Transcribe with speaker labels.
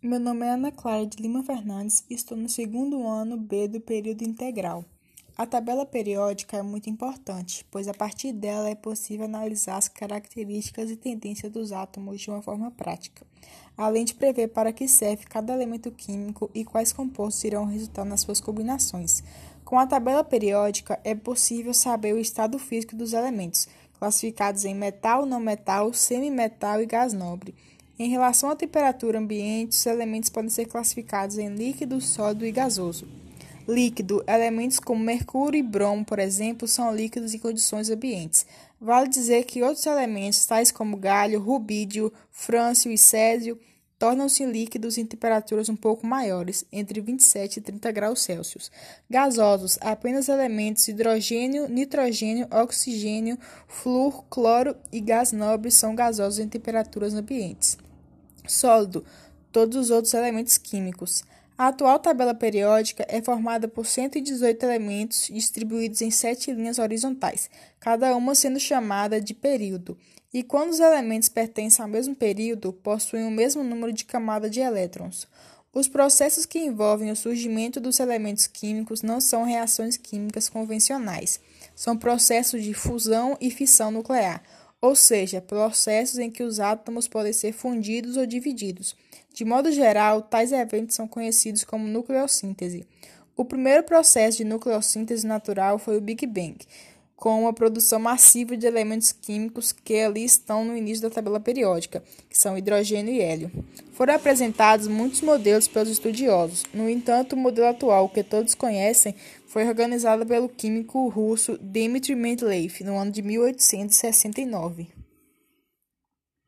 Speaker 1: Meu nome é Ana Clara de Lima Fernandes e estou no segundo ano B do período integral. A tabela periódica é muito importante, pois a partir dela é possível analisar as características e tendências dos átomos de uma forma prática, além de prever para que serve cada elemento químico e quais compostos irão resultar nas suas combinações. Com a tabela periódica, é possível saber o estado físico dos elementos, classificados em metal, não metal, semimetal e gás nobre em relação à temperatura ambiente, os elementos podem ser classificados em líquido, sólido e gasoso. Líquido: elementos como mercúrio e bromo, por exemplo, são líquidos em condições ambientes. Vale dizer que outros elementos, tais como galho, rubídio, frâncio e césio, tornam-se líquidos em temperaturas um pouco maiores, entre 27 e 30 graus Celsius. Gasosos: apenas elementos hidrogênio, nitrogênio, oxigênio, flúor, cloro e gás nobre são gasosos em temperaturas ambientes sólido, todos os outros elementos químicos. A atual tabela periódica é formada por 118 elementos distribuídos em sete linhas horizontais, cada uma sendo chamada de período. E quando os elementos pertencem ao mesmo período, possuem o mesmo número de camadas de elétrons. Os processos que envolvem o surgimento dos elementos químicos não são reações químicas convencionais, são processos de fusão e fissão nuclear ou seja, processos em que os átomos podem ser fundidos ou divididos. De modo geral, tais eventos são conhecidos como nucleossíntese. O primeiro processo de nucleossíntese natural foi o Big Bang, com a produção massiva de elementos químicos que ali estão no início da tabela periódica, que são hidrogênio e hélio. Foram apresentados muitos modelos pelos estudiosos. No entanto, o modelo atual, que todos conhecem, foi organizado pelo químico russo Dmitry Mendeleev no ano de 1869.